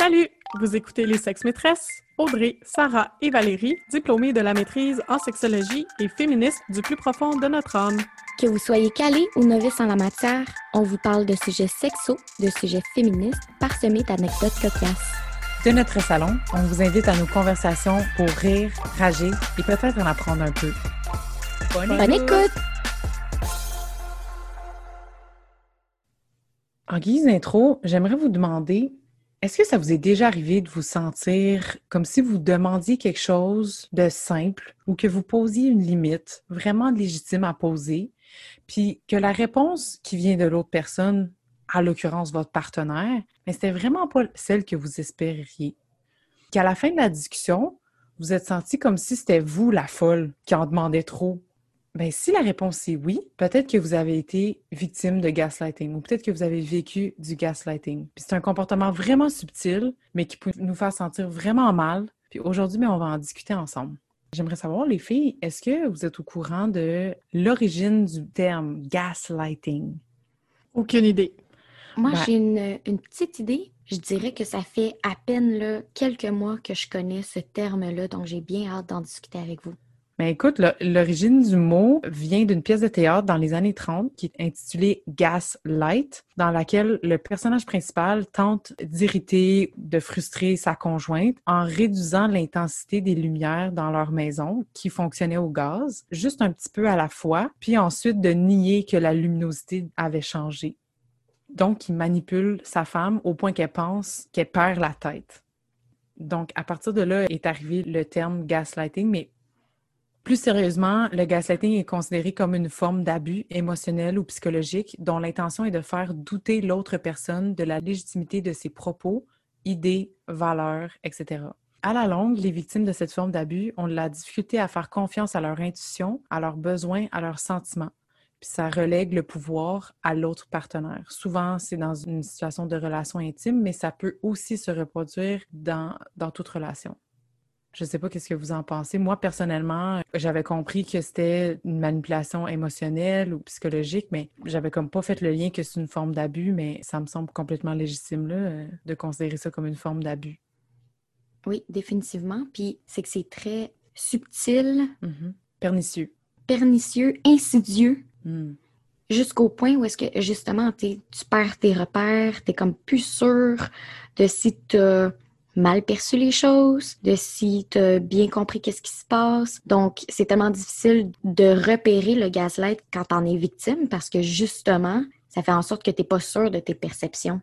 Salut! Vous écoutez Les Sexes Maîtresses, Audrey, Sarah et Valérie, diplômées de la maîtrise en sexologie et féministes du plus profond de notre âme. Que vous soyez calé ou novice en la matière, on vous parle de sujets sexos, de sujets féministes, parsemés d'anecdotes cocasses. De notre salon, on vous invite à nos conversations pour rire, rager et peut-être en apprendre un peu. Bonne, écoute! En guise d'intro, j'aimerais vous demander est-ce que ça vous est déjà arrivé de vous sentir comme si vous demandiez quelque chose de simple ou que vous posiez une limite vraiment légitime à poser, puis que la réponse qui vient de l'autre personne, à l'occurrence votre partenaire, mais c'était vraiment pas celle que vous espériez? Qu'à la fin de la discussion, vous êtes senti comme si c'était vous la folle qui en demandait trop Bien, si la réponse est oui, peut-être que vous avez été victime de gaslighting ou peut-être que vous avez vécu du gaslighting. Puis c'est un comportement vraiment subtil, mais qui peut nous faire sentir vraiment mal. Puis aujourd'hui, mais on va en discuter ensemble. J'aimerais savoir, les filles, est-ce que vous êtes au courant de l'origine du terme gaslighting? Aucune idée. Moi, Ben- j'ai une, une petite idée. Je dirais que ça fait à peine là, quelques mois que je connais ce terme-là, donc j'ai bien hâte d'en discuter avec vous. Mais Ben, écoute, l'origine du mot vient d'une pièce de théâtre dans les années 30 qui est intitulée Gaslight, dans laquelle le personnage principal tente d'irriter, de frustrer sa conjointe en réduisant l'intensité des lumières dans leur maison qui fonctionnait au gaz, juste un petit peu à la fois, puis ensuite de nier que la luminosité avait changé. Donc, il manipule sa femme au point qu'elle pense qu'elle perd la tête. Donc, à partir de là est arrivé le terme gaslighting, mais plus sérieusement, le gaslighting est considéré comme une forme d'abus émotionnel ou psychologique dont l'intention est de faire douter l'autre personne de la légitimité de ses propos, idées, valeurs, etc. À la longue, les victimes de cette forme d'abus ont de la difficulté à faire confiance à leur intuition, à leurs besoins, à leurs sentiments. Puis ça relègue le pouvoir à l'autre partenaire. Souvent, c'est dans une situation de relation intime, mais ça peut aussi se reproduire dans, dans toute relation. Je sais pas qu'est-ce que vous en pensez. Moi, personnellement, j'avais compris que c'était une manipulation émotionnelle ou psychologique, mais j'avais comme pas fait le lien que c'est une forme d'abus, mais ça me semble complètement légitime, là, de considérer ça comme une forme d'abus. Oui, définitivement. Puis c'est que c'est très subtil, Mhm. Pernicieux. pernicieux, insidieux, Mm. jusqu'au point où est-ce que justement t'es- tu perds tes repères, tu comme plus sûr de si tu as mal perçu les choses, de si tu as bien compris qu'est-ce qui se passe. Donc, c'est tellement difficile de repérer le gaslight quand t'en es victime parce que justement, ça fait en sorte que tu pas sûr de tes perceptions.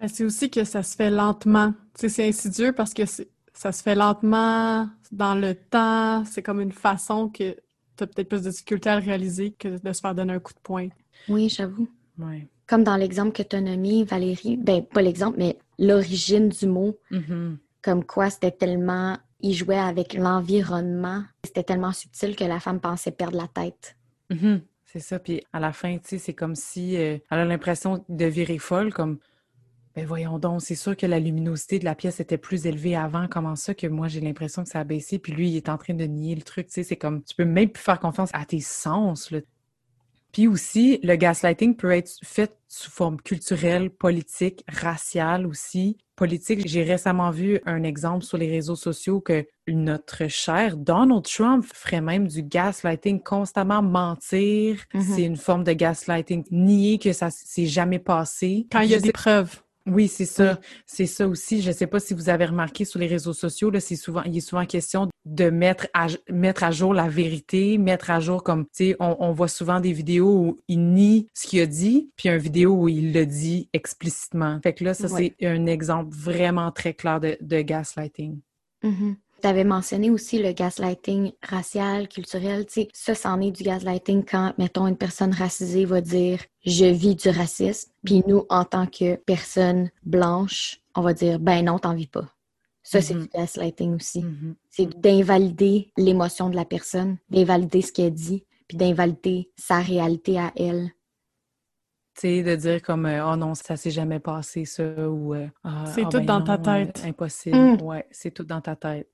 Mais c'est aussi que ça se fait lentement. Tu sais, c'est insidieux parce que c'est- ça se fait lentement dans le temps. C'est comme une façon que tu as peut-être plus de difficulté à le réaliser que de se faire donner un coup de poing. Oui, j'avoue. Ouais. Comme dans l'exemple que tu as nommé, Valérie, ben pas l'exemple, mais l'origine du mot, Mhm. comme quoi c'était tellement, il jouait avec l'environnement, c'était tellement subtil que la femme pensait perdre la tête. Mhm. C'est ça. Puis à la fin, tu sais, c'est comme si euh, elle a l'impression de virer folle, comme ben voyons donc, c'est sûr que la luminosité de la pièce était plus élevée avant. Comment ça que moi j'ai l'impression que ça a baissé, puis lui il est en train de nier le truc. Tu sais, c'est comme tu peux même plus faire confiance à tes sens. Là. Puis aussi, le gaslighting peut être fait sous forme culturelle, politique, raciale aussi. Politique, j'ai récemment vu un exemple sur les réseaux sociaux que notre cher Donald Trump ferait même du gaslighting, constamment mentir. Mhm. C'est une forme de gaslighting. Nier que ça s'est jamais passé. Quand il y a Je des sais- preuves. oui, c'est ça. C'est ça aussi. Je ne sais pas si vous avez remarqué sur les réseaux sociaux, là, c'est souvent, il est souvent question de mettre à, mettre à jour la vérité, mettre à jour comme, tu sais, on, on voit souvent des vidéos où il nie ce qu'il a dit, puis une vidéo où il le dit explicitement. Fait que là, ça, Ouais. c'est un exemple vraiment très clair de, de gaslighting. Tu avais mentionné aussi le gaslighting racial, culturel. Tu sais, ça, c'en est du gaslighting quand, mettons, une personne racisée va dire je vis du racisme, puis nous, en tant que personne blanche, on va dire ben non, t'en vis pas. Ça, c'est Mhm. du gaslighting aussi. Mhm. C'est d'invalider l'émotion de la personne, d'invalider ce qu'elle dit, puis d'invalider sa réalité à elle. Tu sais, de dire comme, euh, oh non, ça s'est jamais passé, ça, ou, euh, Ah, C'est ah tout ben dans ta non, tête. euh, impossible. Mm. Ouais, c'est tout dans ta tête.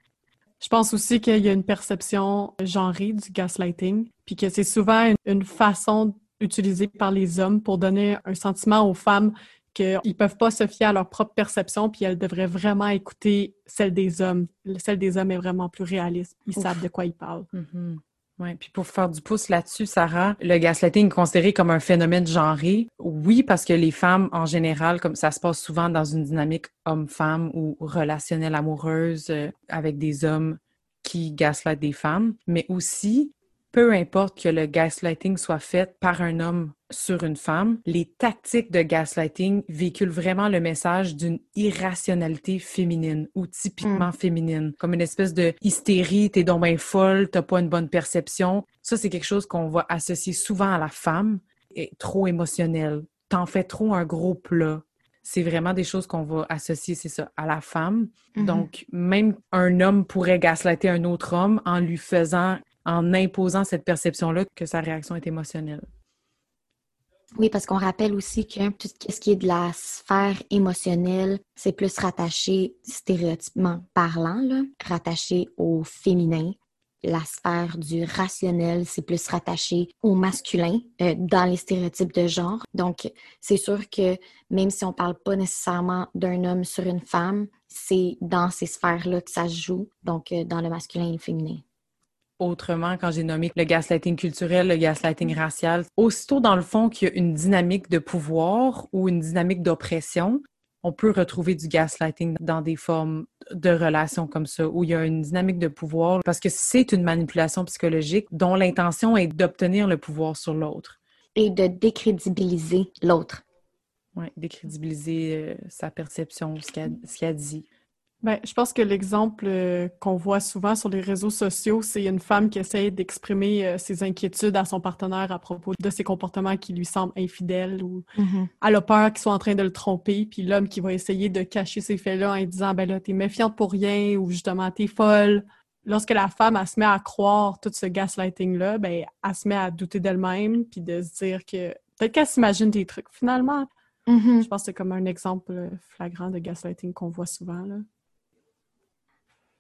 Je pense aussi qu'il y a une perception genrée du gaslighting, puis que c'est souvent une, une façon utilisée par les hommes pour donner un sentiment aux femmes qu'ils peuvent pas se fier à leur propre perception, puis elles devraient vraiment écouter celle des hommes. Celle des hommes est vraiment plus réaliste. Ils savent de quoi ils parlent. Mm-hmm. Oui, puis pour faire du pouce là-dessus, Sarah, le gaslighting est considéré comme un phénomène genré. Oui, parce que les femmes, en général, comme ça se passe souvent dans une dynamique homme-femme ou relationnelle amoureuse euh, avec des hommes qui gaslightent des femmes, mais aussi peu importe que le gaslighting soit fait par un homme sur une femme, les tactiques de gaslighting véhiculent vraiment le message d'une irrationalité féminine ou typiquement mm. féminine, comme une espèce de hystérie, t'es donc bien folle, t'as pas une bonne perception. Ça, c'est quelque chose qu'on va associer souvent à la femme, et trop émotionnel. T'en fais trop un gros plat. C'est vraiment des choses qu'on va associer, c'est ça, à la femme. Mm-hmm. Donc, même un homme pourrait gaslighter un autre homme en lui faisant en imposant cette perception-là que sa réaction est émotionnelle. Oui, parce qu'on rappelle aussi que tout ce qui est de la sphère émotionnelle, c'est plus rattaché, stéréotypement parlant, là, rattaché au féminin. La sphère du rationnel, c'est plus rattaché au masculin euh, dans les stéréotypes de genre. Donc, c'est sûr que même si on ne parle pas nécessairement d'un homme sur une femme, c'est dans ces sphères-là que ça se joue, donc euh, dans le masculin et le féminin autrement quand j'ai nommé le gaslighting culturel, le gaslighting racial. Aussitôt, dans le fond, qu'il y a une dynamique de pouvoir ou une dynamique d'oppression, on peut retrouver du gaslighting dans des formes de relations comme ça, où il y a une dynamique de pouvoir, parce que c'est une manipulation psychologique dont l'intention est d'obtenir le pouvoir sur l'autre. Et de décrédibiliser l'autre. Oui, décrédibiliser euh, sa perception, ce qu'il a, a dit. Ben, je pense que l'exemple euh, qu'on voit souvent sur les réseaux sociaux, c'est une femme qui essaie d'exprimer euh, ses inquiétudes à son partenaire à propos de ses comportements qui lui semblent infidèles ou mm-hmm. elle a peur qu'ils soient en train de le tromper, puis l'homme qui va essayer de cacher ces faits-là en disant ben là t'es méfiante pour rien ou justement t'es folle. Lorsque la femme elle se met à croire tout ce gaslighting-là, ben elle se met à douter d'elle-même puis de se dire que peut-être qu'elle s'imagine des trucs finalement. Mm-hmm. Je pense que c'est comme un exemple flagrant de gaslighting qu'on voit souvent là.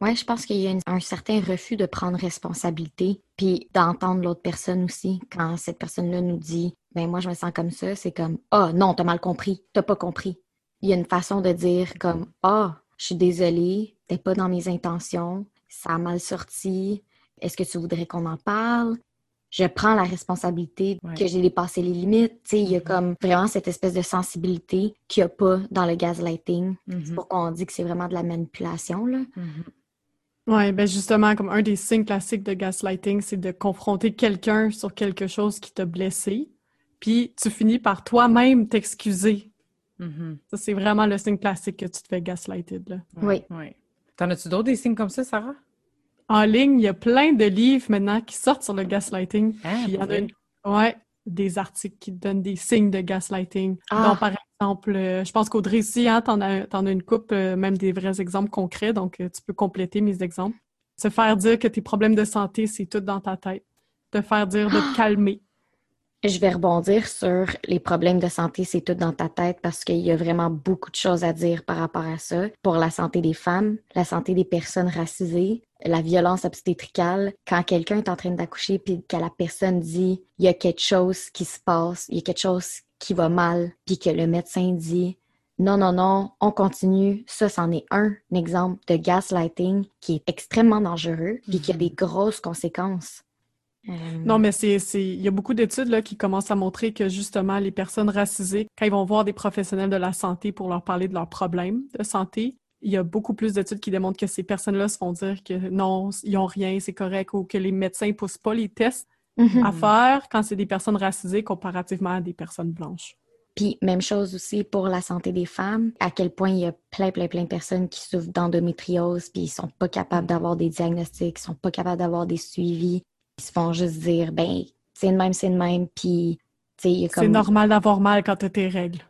Oui, je pense qu'il y a un certain refus de prendre responsabilité, puis d'entendre l'autre personne aussi. Quand cette personne-là nous dit, ben moi je me sens comme ça, c'est comme, ah oh, non, t'as mal compris, t'as pas compris. Il y a une façon de dire comme, ah, oh, je suis désolée, t'es pas dans mes intentions, ça a mal sorti, est-ce que tu voudrais qu'on en parle? je prends la responsabilité que j'ai dépassé les limites. il y a mm-hmm. comme vraiment cette espèce de sensibilité qu'il n'y a pas dans le gaslighting. C'est mm-hmm. pourquoi on dit que c'est vraiment de la manipulation. Là. Mm-hmm. Oui, ben justement, comme un des signes classiques de gaslighting, c'est de confronter quelqu'un sur quelque chose qui t'a blessé, puis tu finis par toi-même t'excuser. Mm-hmm. Ça, c'est vraiment le signe classique que tu te fais gaslighter. Là. Oui. oui. T'en as-tu d'autres des signes comme ça, Sarah? En ligne, il y a plein de livres maintenant qui sortent sur le gaslighting. Ah, il y en a ouais, des articles qui donnent des signes de gaslighting. Ah. Donc, par exemple, euh, je pense qu'Audrey aussi, hein, as, en as une coupe, euh, même des vrais exemples concrets, donc euh, tu peux compléter mes exemples. Se faire dire que tes problèmes de santé, c'est tout dans ta tête. Te faire dire de te calmer. Je vais rebondir sur les problèmes de santé, c'est tout dans ta tête parce qu'il y a vraiment beaucoup de choses à dire par rapport à ça. Pour la santé des femmes, la santé des personnes racisées, la violence obstétricale, quand quelqu'un est en train d'accoucher puis que la personne dit il y a quelque chose qui se passe, il y a quelque chose qui va mal, puis que le médecin dit non, non, non, on continue. Ça, c'en est un, exemple de gaslighting qui est extrêmement dangereux puis qui a des mhm. grosses conséquences. Euh, non, mais c'est, il y a beaucoup d'études là, qui commencent à montrer que justement, les personnes racisées, quand ils vont voir des professionnels de la santé pour leur parler de leurs problèmes de santé, il y a beaucoup plus d'études qui démontrent que ces personnes-là se font dire que non, ils n'ont rien, c'est correct, ou que les médecins ne poussent pas les tests mm-hmm. à faire quand c'est des personnes racisées comparativement à des personnes blanches. Puis même chose aussi pour la santé des femmes, à quel point il y a plein, plein, plein de personnes qui souffrent d'endométriose, puis ils sont pas capables d'avoir des diagnostics, ils sont pas capables d'avoir des suivis, ils se font juste dire, ben, c'est le même, c'est le même, puis, tu sais, il y a comme... C'est normal d'avoir mal quand tu as tes règles.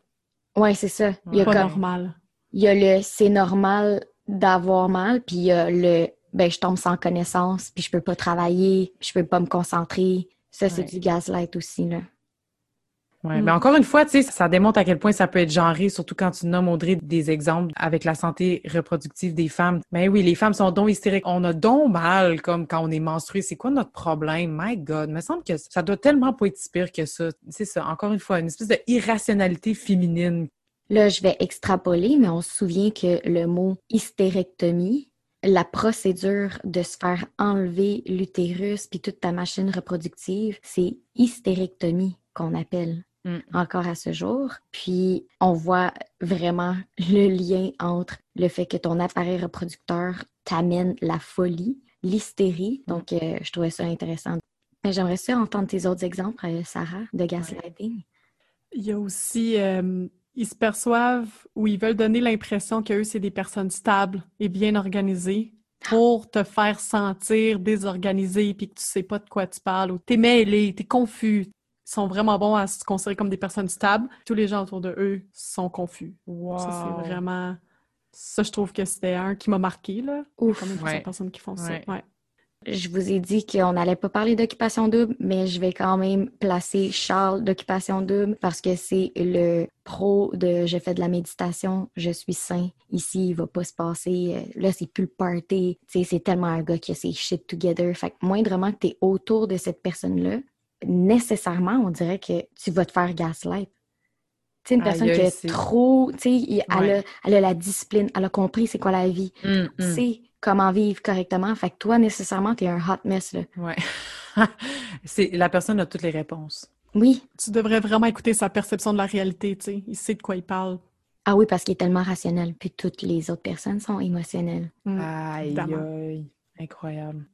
Ouais, c'est ça. Il y a pas normal. Il y a le c'est normal d'avoir mal, puis il y a le ben je tombe sans connaissance, puis je peux pas travailler, puis je peux pas me concentrer. Ça, c'est du gaslight aussi, là. Oui, mm. mais encore une fois, tu sais, ça démontre à quel point ça peut être genré, surtout quand tu nommes, Audrey, des exemples avec la santé reproductive des femmes. Mais oui, les femmes sont donc hystériques. On a donc mal, comme quand on est menstrué. C'est quoi notre problème? My God! Il me semble que ça doit tellement pas être si pire que ça. C'est ça, encore une fois, une espèce de irrationalité féminine. Là, je vais extrapoler, mais on se souvient que le mot hystérectomie, la procédure de se faire enlever l'utérus puis toute ta machine reproductive, c'est hystérectomie qu'on appelle Mm. encore à ce jour. Puis on voit vraiment le lien entre le fait que ton appareil reproducteur t'amène la folie, l'hystérie. Donc, euh, je trouvais ça intéressant. Mais J'aimerais ça entendre tes autres exemples, euh, Sarah, de gaslighting. Il y a aussi, euh, ils se perçoivent ou ils veulent donner l'impression qu'eux, c'est des personnes stables et bien organisées pour te faire sentir désorganisé puis que tu sais pas de quoi tu parles ou t'es mêlé, t'es confus. Ils sont vraiment bons à se considérer comme des personnes stables. Tous les gens autour de eux sont confus. Wow. Ça, c'est vraiment... Ça, je trouve que c'était un qui m'a marqué, là. Ouf. Comme une Ouais. personnes qui font ça. Ouais. Je vous ai dit qu'on n'allait pas parler d'occupation double, mais je vais quand même placer Charles d'occupation double parce que c'est le pro de je fais de la méditation, je suis sain. Ici, il va pas se passer. euh, Là, c'est plus le party. C'est tellement un gars qui a ses shit together. Fait que moindrement que tu es autour de cette personne-là, nécessairement, on dirait que tu vas te faire gaslight. Tu sais, une personne aïe, qui est trop, tu sais, elle, a, elle a la discipline, elle a compris c'est quoi la vie, Mm, mm. sait comment vivre correctement. Fait que toi, nécessairement, t'es un hot mess, là. Ouais. c'est la personne a toutes les réponses. Oui. Tu devrais vraiment écouter sa perception de la réalité, tu sais. Il sait de quoi il parle. Ah oui, parce qu'il est tellement rationnel, puis toutes les autres personnes sont émotionnelles. Mm. Aïe, aïe. Incroyable.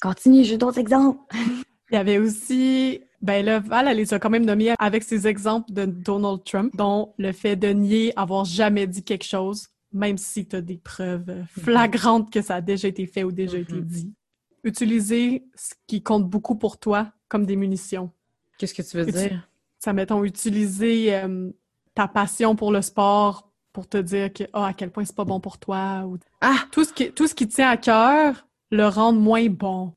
Continue, j'ai d'autres exemples. Il y avait aussi, ben là, Val, elle les a quand même nommés avec ses exemples de Donald Trump, dont le fait de nier avoir jamais dit quelque chose, même si tu as des preuves flagrantes que ça a déjà été fait ou déjà été Mhm. dit. Utiliser ce qui compte beaucoup pour toi comme des munitions. Qu'est-ce que tu veux dire? Ça, mettons, utiliser euh, ta passion pour le sport pour te dire que, ah, à quel point c'est pas bon pour toi. Ou... Ah! Tout, ce qui, tout ce qui te tient à cœur, le rendre moins bon.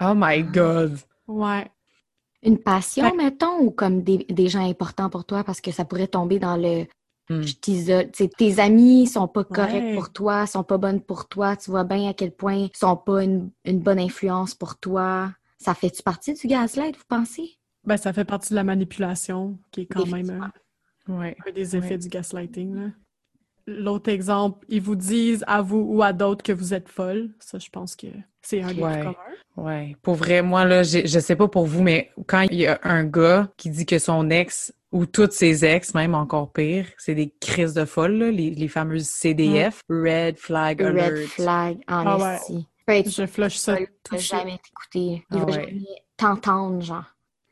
Oh my God! Ouais. Une passion, Fait- mettons, ou comme des, des gens importants pour toi, parce que ça pourrait tomber dans le Hmm. je t'isole. Tes amis sont pas corrects Ouais. pour toi, sont pas bonnes pour toi. Tu vois bien à quel point ils sont pas une, une bonne influence pour toi. Ça fait-tu partie du gaslight, vous pensez? Ben, ça fait partie de la manipulation, qui est quand même Définitivement. un, Ouais. un des effets Ouais. du gaslighting. là. L'autre exemple, ils vous disent à vous ou à d'autres que vous êtes folle. Ça, je pense que c'est un communs. Ouais. Pour vrai, moi, là, je sais pas pour vous, mais quand il y a un gars qui dit que son ex, ou toutes ses ex, même encore pire, c'est des crises de folle, là, les, les fameuses CDF, Red Flag Red Alert. flag en Ah ouais. Je flush ça tout il va jamais t'écouter. Il Ah va ouais. jamais t'entendre, genre.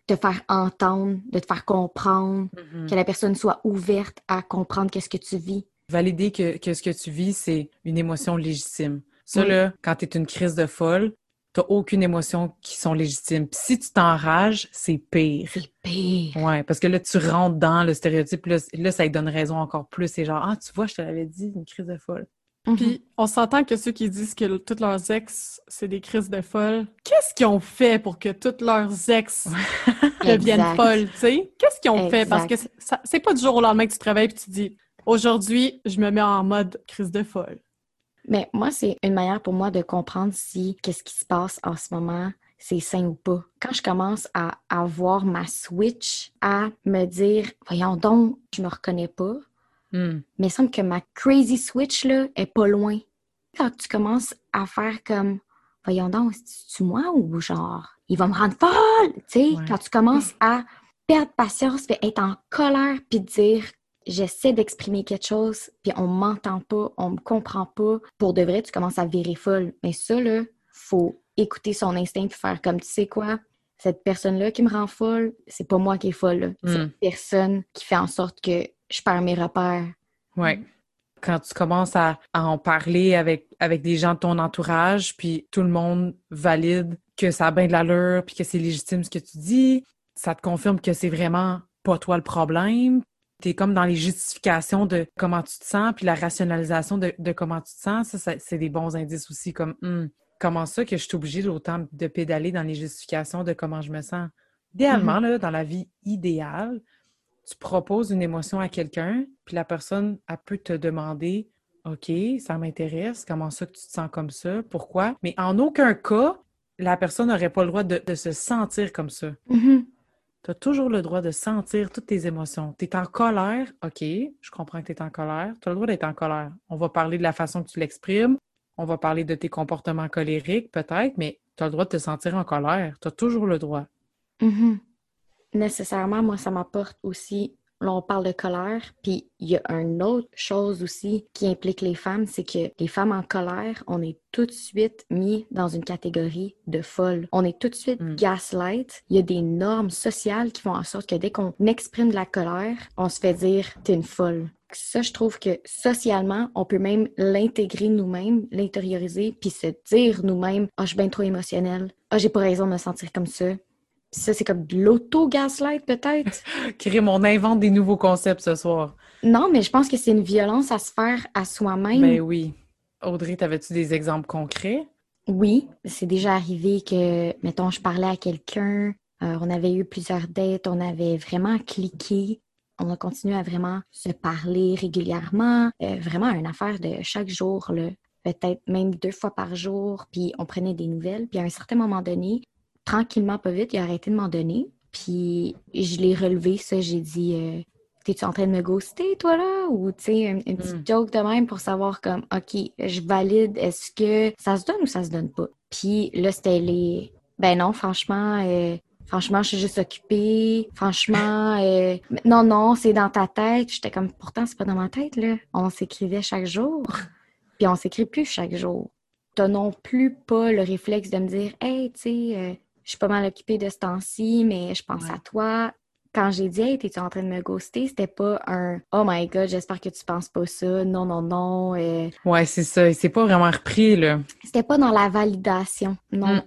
Te faire entendre, de te faire comprendre, Mhm. que la personne soit ouverte à comprendre qu'est-ce que tu vis. Valider que, que ce que tu vis, c'est une émotion légitime. Ça, Oui. là, quand tu es une crise de folle, t'as aucune émotion qui sont légitimes. Puis si tu t'enrages, c'est pire. C'est pire. Ouais, parce que là, tu rentres dans le stéréotype, là, ça lui donne raison encore plus. C'est genre, ah, tu vois, je te l'avais dit, une crise de folle. Mhm. Puis, on s'entend que ceux qui disent que toutes leurs ex, c'est des crises de folle, qu'est-ce qu'ils ont fait pour que toutes leurs ex deviennent folles, tu sais? Qu'est-ce qu'ils ont fait? Parce que Exact. c'est- ça- c'est pas du jour au lendemain que tu travailles et tu dis aujourd'hui, je me mets en mode crise de folle. Mais moi, c'est une manière pour moi de comprendre si qu'est-ce qui se passe en ce moment, c'est sain ou pas. Quand je commence à avoir ma switch, à me dire, voyons donc, je me reconnais pas, Hmm. mais il semble que ma crazy switch, là, est pas loin. Quand tu commences à faire comme, voyons donc, c'est-tu moi ou genre, il va me rendre folle, tu sais, Ouais. quand tu commences à perdre patience, puis être en colère, puis dire, j'essaie d'exprimer quelque chose, puis on m'entend pas, on me comprend pas, pour de vrai, tu commences à virer folle. Mais ça, là, faut écouter son instinct, puis faire comme, tu sais quoi, cette personne-là qui me rend folle, c'est pas moi qui est folle, c'est une personne qui fait en sorte que je perds mes repères. Ouais. Quand tu commences à, à en parler avec, avec des gens de ton entourage, puis tout le monde valide que ça a bien de l'allure, puis que c'est légitime ce que tu dis, ça te confirme que c'est vraiment pas toi le problème. Tu es comme dans les justifications de comment tu te sens, puis la rationalisation de, de comment tu te sens. Ça, ça- c'est des bons indices aussi, comme Hmm, comment ça que je suis obligée d'autant de pédaler dans les justifications de comment je me sens. Idéalement, là, dans la vie idéale, tu proposes une émotion à quelqu'un, puis la personne, elle peut te demander OK, ça m'intéresse, comment ça que tu te sens comme ça, pourquoi? Mais en aucun cas, la personne n'aurait pas le droit de, de se sentir comme ça. Mhm. Tu as toujours le droit de sentir toutes tes émotions. Tu es en colère, OK, je comprends que tu es en colère. Tu as le droit d'être en colère. On va parler de la façon que tu l'exprimes. On va parler de tes comportements colériques, peut-être, mais tu as le droit de te sentir en colère. Tu as toujours le droit. Mhm. Nécessairement, moi, ça m'apporte aussi Là, on parle de colère, puis il y a une autre chose aussi qui implique les femmes, c'est que les femmes en colère, on est tout de suite mis dans une catégorie de folle. On est tout de suite Mm. gaslight. Il y a des normes sociales qui font en sorte que dès qu'on exprime de la colère, on se fait dire t'es une folle. Ça, je trouve que socialement, on peut même l'intégrer nous-mêmes, l'intérioriser, puis se dire nous-mêmes Ah, je suis bien trop émotionnelle. Ah, j'ai pas raison de me sentir comme ça. Ça, c'est comme de l'auto-gaslight, peut-être? Créer on invente des nouveaux concepts ce soir. Non, mais je pense que c'est une violence à se faire à soi-même. Ben oui. Audrey, t'avais-tu des exemples concrets? Oui, c'est déjà arrivé que, mettons, je parlais à quelqu'un, euh, on avait eu plusieurs dates, on avait vraiment cliqué, on a continué à vraiment se parler régulièrement, euh, vraiment une affaire de chaque jour, là, peut-être même deux fois par jour, puis on prenait des nouvelles, puis à un certain moment donné, tranquillement, pas vite, il a arrêté de m'en donner, puis je l'ai relevé, ça, j'ai dit... euh, T'es-tu en train de me ghoster, toi, là? Ou, tu sais, une, une petite Mm. joke de même pour savoir comme, OK, je valide, est-ce que ça se donne ou ça se donne pas? Puis là, c'était les, ben non, franchement, euh, franchement, je suis juste occupée. Franchement, euh, non, non, c'est dans ta tête. J'étais comme, pourtant, c'est pas dans ma tête, là. On s'écrivait chaque jour. Puis on s'écrit plus chaque jour. T'as non plus pas le réflexe de me dire, hey, tu sais, euh, je suis pas mal occupée de ce temps-ci, mais je pense Ouais. à toi quand j'ai dit Hey, t'es-tu en train de me ghoster? C'était pas un Oh my god, j'espère que tu penses pas ça. Non, non, non. euh, Ouais, c'est ça. Il s'est pas vraiment repris, là. C'était pas dans la validation. Non. Mm.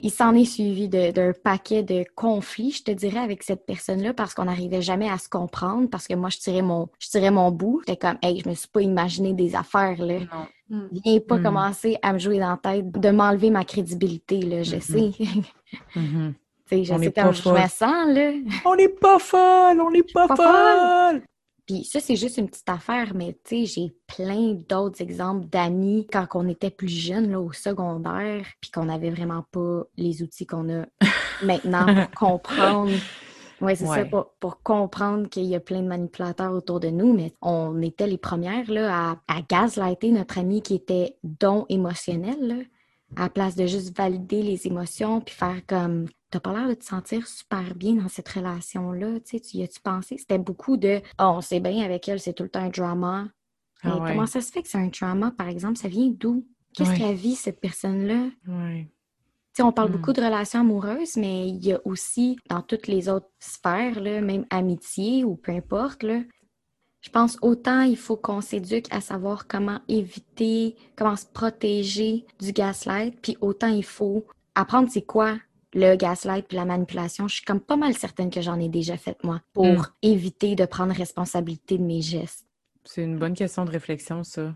Il s'en est suivi d'un paquet de conflits, je te dirais, avec cette personne-là, parce qu'on n'arrivait jamais à se comprendre, parce que moi, je tirais mon, je tirais mon bout. J'étais comme, hey, je me suis pas imaginé des affaires, là. Non. Mm. Viens pas Mm. commencer à me jouer dans la tête, de m'enlever ma crédibilité, là. Je Mhm. sais. Sais, je On sais est comment pas je folle. me sens, là. On n'est pas folle! On n'est pas, pas folle! Puis ça, c'est juste une petite affaire, mais tu sais, j'ai plein d'autres exemples d'amis quand on était plus jeune, là, au secondaire, puis qu'on n'avait vraiment pas les outils qu'on a maintenant pour comprendre. Oui, c'est ça, pour, pour comprendre qu'il y a plein de manipulateurs autour de nous, mais on était les premières là, à, à gaslighter notre ami qui était don émotionnel, là, à la place de juste valider les émotions puis faire comme T'as pas l'air de te sentir super bien dans cette relation-là, tu sais, tu y as-tu pensé? C'était beaucoup de oh, on sait bien avec elle, c'est tout le temps un drama. Mais Ah ouais. comment ça se fait que c'est un drama, par exemple? Ça vient d'où? Qu'est-ce Ouais. qu'elle vit, cette personne-là? Ouais. Tu sais, on parle Mm. beaucoup de relations amoureuses, mais il y a aussi dans toutes les autres sphères, là, même amitié ou peu importe, là, je pense autant il faut qu'on s'éduque à savoir comment éviter, comment se protéger du gaslight, puis autant il faut apprendre c'est quoi le gaslight puis la manipulation. Je suis comme pas mal certaine que j'en ai déjà fait moi pour Mm. éviter de prendre responsabilité de mes gestes. C'est une bonne question de réflexion, ça.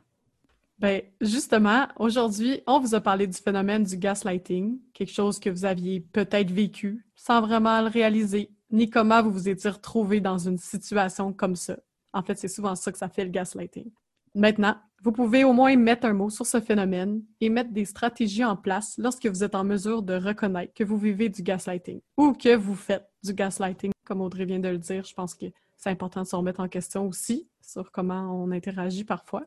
Ben, justement, aujourd'hui, on vous a parlé du phénomène du gaslighting, quelque chose que vous aviez peut-être vécu sans vraiment le réaliser, ni comment vous vous étiez retrouvé dans une situation comme ça. En fait, c'est souvent ça que ça fait le gaslighting. Maintenant, vous pouvez au moins mettre un mot sur ce phénomène et mettre des stratégies en place lorsque vous êtes en mesure de reconnaître que vous vivez du gaslighting ou que vous faites du gaslighting. Comme Audrey vient de le dire, je pense que c'est important de se remettre en question aussi sur comment on interagit parfois.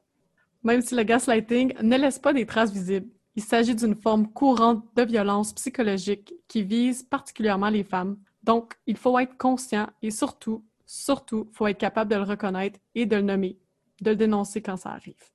Même si le gaslighting ne laisse pas des traces visibles, il s'agit d'une forme courante de violence psychologique qui vise particulièrement les femmes. Donc, il faut être conscient et surtout, surtout, faut être capable de le reconnaître et de le nommer, de le dénoncer quand ça arrive.